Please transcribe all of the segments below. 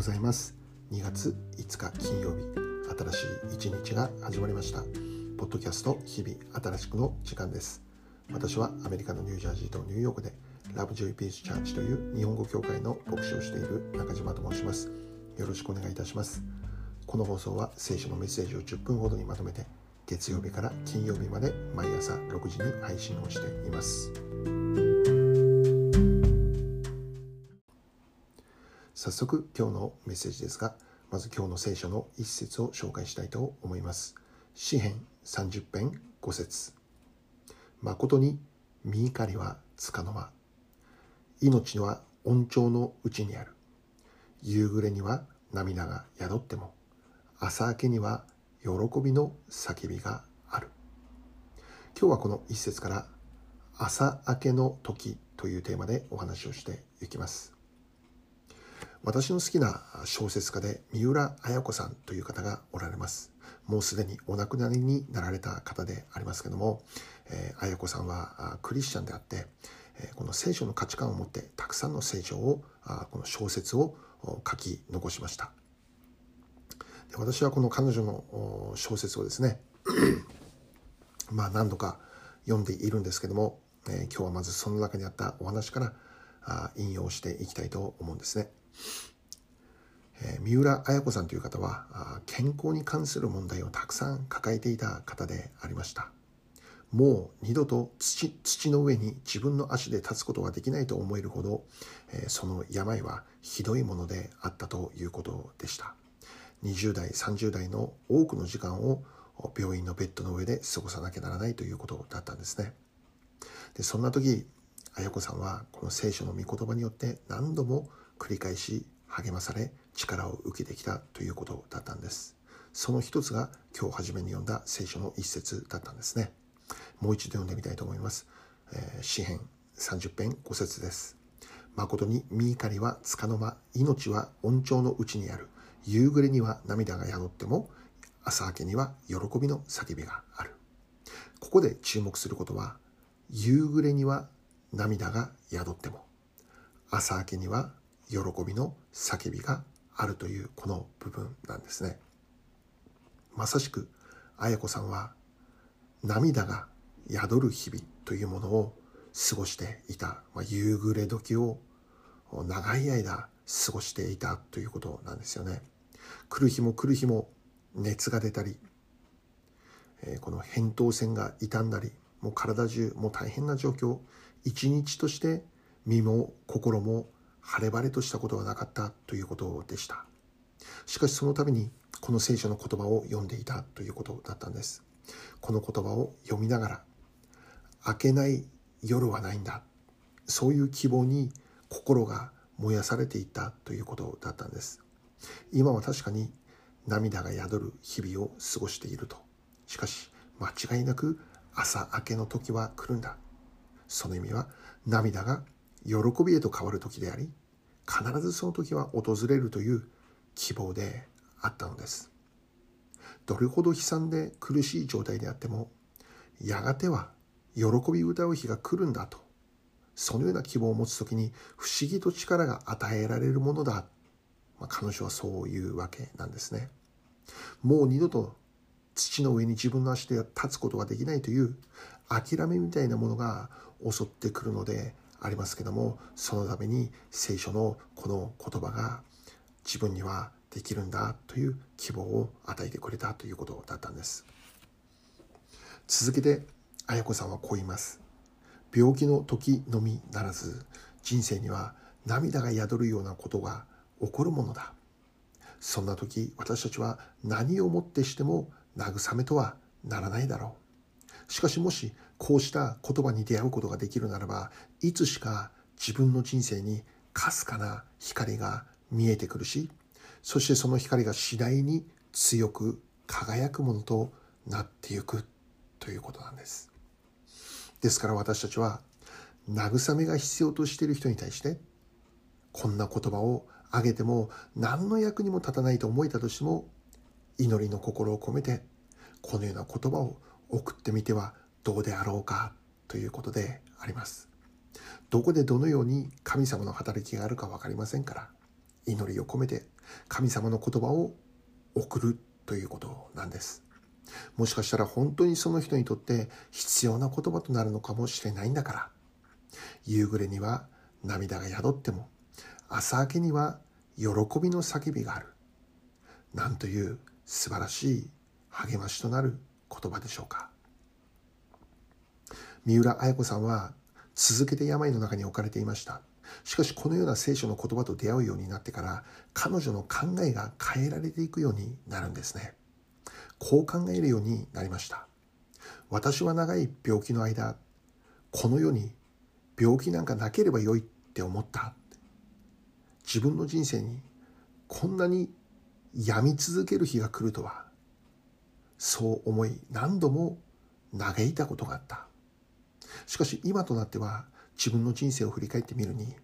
ございます。2月5日金曜日新しい一日が始まりました。ポッドキャスト日々新しくの時間です。私はアメリカのニュージャージーとニューヨークでラブジョイピースチャーチという日本語教会の牧師をしている中島と申します。よろしくお願いいたします。この放送は聖書のメッセージを10分ほどにまとめて月曜日から金曜日まで毎朝6時に配信をしています。早速今日のメッセージですがまず今日の聖書の一節を紹介したいと思います。詩編30編5節。誠に身怒りはつかの間。命は恩寵のうちにある。夕暮れには涙が宿っても。朝明けには喜びの叫びがある。今日はこの一節から朝明けの時というテーマでお話をしていきます。私の好きな小説家で三浦綾子さんという方がおられます。もうすでにお亡くなりになられた方でありますけども、えー、綾子さんはクリスチャンであって、え、この聖書の価値観を持ってたくさんの聖書をあこの小説を書き残しました。で私はこの彼女の小説をですね まあ何度か読んでいるんですけども、えー、今日はまずその中にあったお話からあ引用していきたいと思うんですね。え、三浦綾子さんという方は健康に関する問題をたくさん抱えていた方でありました。もう二度と土土の上に自分の足で立つことができないと思えるほど、え、その病はひどいものであったということでした。20代30代の多くの時間を病院のベッドの上で過ごさなきゃならないということだったんですね。でそんな時綾子さんはこの聖書の御言葉によって何度も繰り返し励まされ力を受けてきたということだったんです。その一つが今日初めに読んだ聖書の一節だったんですね。もう一度読んでみたいと思います、えー、詩編30編5節です。誠に身怒りはつかの間命は恩寵のうちにある。夕暮れには涙が宿っても朝明けには喜びの叫びがある。ここで注目することは夕暮れには涙が宿っても朝明けには喜びの叫びがあるというこの部分なんですね。まさしく綾子さんは涙が宿る日々というものを過ごしていた、まあ、夕暮れ時を長い間過ごしていたということなんですよね。来る日も来る日も熱が出たり、えー、この扁桃腺が傷んだりもう体中もう大変な状況一日として身も心も晴れ晴れとしたことはなかったということでした。しかしそのためにこの聖書の言葉を読んでいたということだったんです。この言葉を読みながら、明けない夜はないんだ。そういう希望に心が燃やされていったということだったんです。今は確かに涙が宿る日々を過ごしていると。しかし間違いなく朝明けの時は来るんだ。その意味は涙が喜びへと変わる時であり必ずその時は訪れるという希望であったのです。どれほど悲惨で苦しい状態であってもやがては喜び歌う日が来るんだとそのような希望を持つ時に不思議と力が与えられるものだ、まあ、彼女はそういうわけなんですね。もう二度と土の上に自分の足で立つことができないという諦めみたいなものが襲ってくるのでありますけどもそのために聖書のこの言葉が自分にはできるんだという希望を与えてくれたということだったんです。続けて綾子さんはこう言います。病気の時のみならず人生には涙が宿るようなことが起こるものだ。そんな時私たちは何をもってしても慰めとはならないだろう。しかしもしこうした言葉に出会うことができるならばいつしか自分の人生にかすかな光が見えてくるしそしてその光が次第に強く輝くものとなっていくということなんです。ですから私たちは慰めが必要としている人に対してこんな言葉をあげても何の役にも立たないと思えたとしても祈りの心を込めてこのような言葉を送ってみてはどうであろうかということであります。どこでどのように神様の働きがあるか分かりませんから祈りを込めて神様の言葉を送るということなんですもしかしたら本当にその人にとって必要な言葉となるのかもしれないんだから夕暮れには涙が宿っても朝明けには喜びの叫びがあるなんという素晴らしい励ましとなる言葉でしょうか？三浦綾子さんは続けて病の中に置かれていました。しかしこのような聖書の言葉と出会うようになってから彼女の考えが変えられていくようになるんですね。こう考えるようになりました。私は長い病気の間この世に病気なんかなければよいって思った。自分の人生にこんなに病み続ける日が来るとはそう思い何度も嘆いたことがあった。しかし今となっては自分の人生を振り返ってみるに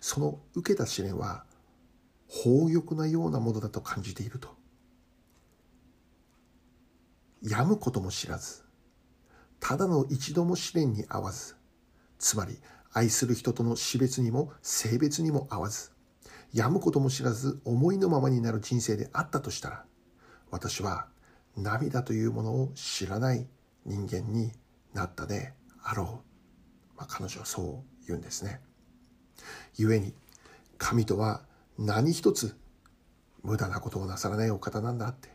その受けた試練は宝玉なようなものだと感じていると。病むことも知らずただの一度も試練に合わずつまり愛する人との死別にも性別にも合わず病むことも知らず思いのままになる人生であったとしたら私は涙というものを知らない人間になったであろう、まあ、彼女はそう言うんですね。故に神とは何一つ無駄なことをなさらないお方なんだって。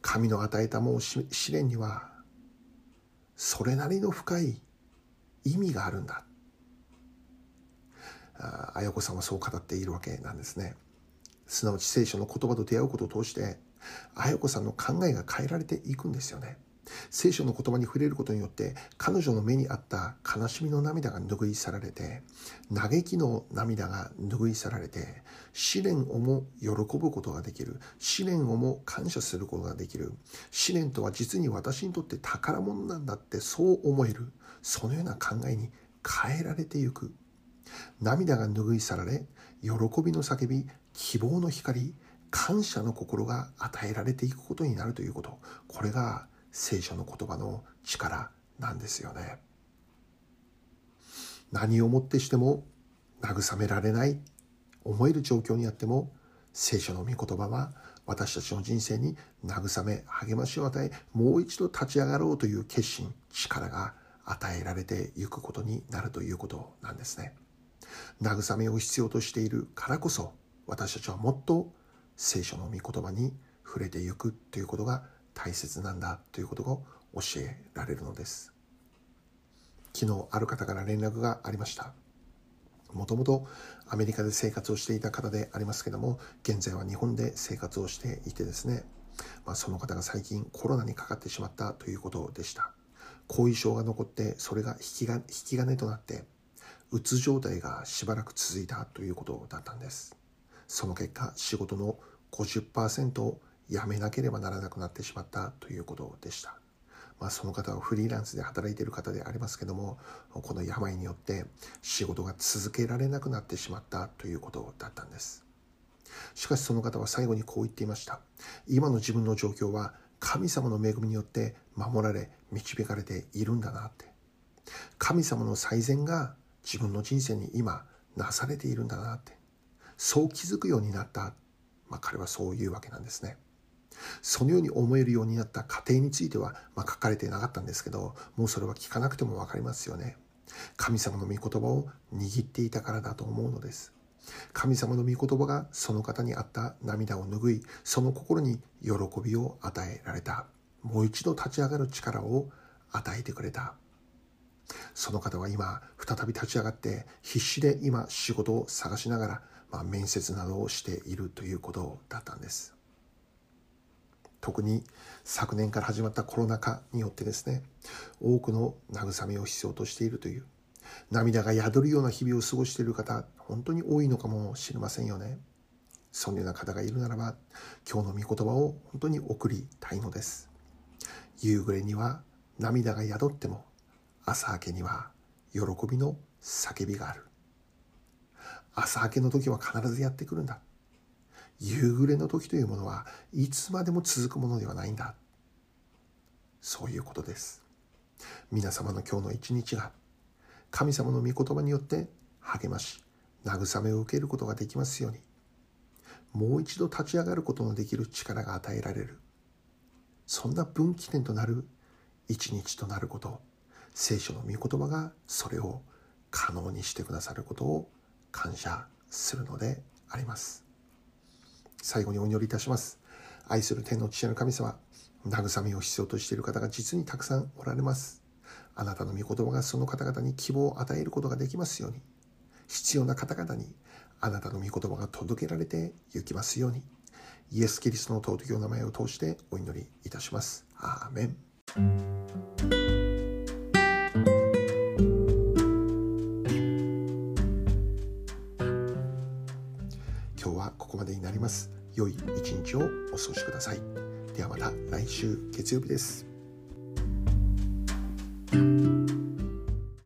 神の与えたもう試練にはそれなりの深い意味があるんだ。あ綾子さんはそう語っているわけなんですね。すなわち聖書の言葉と出会うことを通して綾子さんの考えが変えられていくんですよね。聖書の言葉に触れることによって彼女の目にあった悲しみの涙が拭い去られて嘆きの涙が拭い去られて試練をも喜ぶことができる試練をも感謝することができる試練とは実に私にとって宝物なんだってそう思えるそのような考えに変えられていく。涙が拭い去られ喜びの叫び希望の光感謝の心が与えられていくことになるということ。これが聖書の言葉の力なんですよね。何をもってしても慰められない思える状況にあっても聖書の御言葉は私たちの人生に慰め励ましを与えもう一度立ち上がろうという決心力が与えられていくことになるということなんですね。慰めを必要としているからこそ私たちはもっと聖書の御言葉に触れていくということが大切なんだということを教えられるのです。昨日ある方から連絡がありました。もともとアメリカで生活をしていた方でありますけども現在は日本で生活をしていてですね、まあ、その方が最近コロナにかかってしまったということでした。後遺症が残ってそれが引きが引き金となってうつ状態がしばらく続いたということだったんです。その結果仕事の50%を辞めなければならなくなってしまったということでした。まあ、その方はフリーランスで働いている方でありますけどもこの病によって仕事が続けられなくなってしまったということだったんです。しかしその方は最後にこう言っていました。今の自分の状況は神様の恵みによって守られ導かれているんだなって。神様の最善が自分の人生に今なされているんだなって。そう気づくようになった、まあ、彼はそういうわけなんですね。そのように思えるようになった過程については、まあ、書かれてなかったんですけどもうそれは聞かなくても分かりますよね。神様の御言葉を握っていたからだと思うのです。神様の御言葉がその方にあった涙を拭いその心に喜びを与えられた。もう一度立ち上がる力を与えてくれた。その方は今再び立ち上がって必死で今仕事を探しながら、まあ、面接などをしているということだったんです。特に昨年から始まったコロナ禍によってですね多くの慰めを必要としているという涙が宿るような日々を過ごしている方本当に多いのかもしれませんよね。そのような方がいるならば今日の御言葉を本当に送りたいのです。夕暮れには涙が宿っても朝明けには喜びの叫びがある。朝明けの時は必ずやってくるんだ。夕暮れの時というものはいつまでも続くものではないんだ。そういうことです。皆様の今日の一日が神様の御言葉によって励まし慰めを受けることができますように。もう一度立ち上がることのできる力が与えられる。そんな分岐点となる一日となること聖書の御言葉がそれを可能にしてくださることを感謝するのであります。最後にお祈りいたします。愛する天の父なる神様慰めを必要としている方が実にたくさんおられます。あなたの御言葉がその方々に希望を与えることができますように。必要な方々にあなたの御言葉が届けられて行きますように。イエス・キリストの尊きお名前を通してお祈りいたします。アーメン。お過ごしください。ではまた来週月曜日です。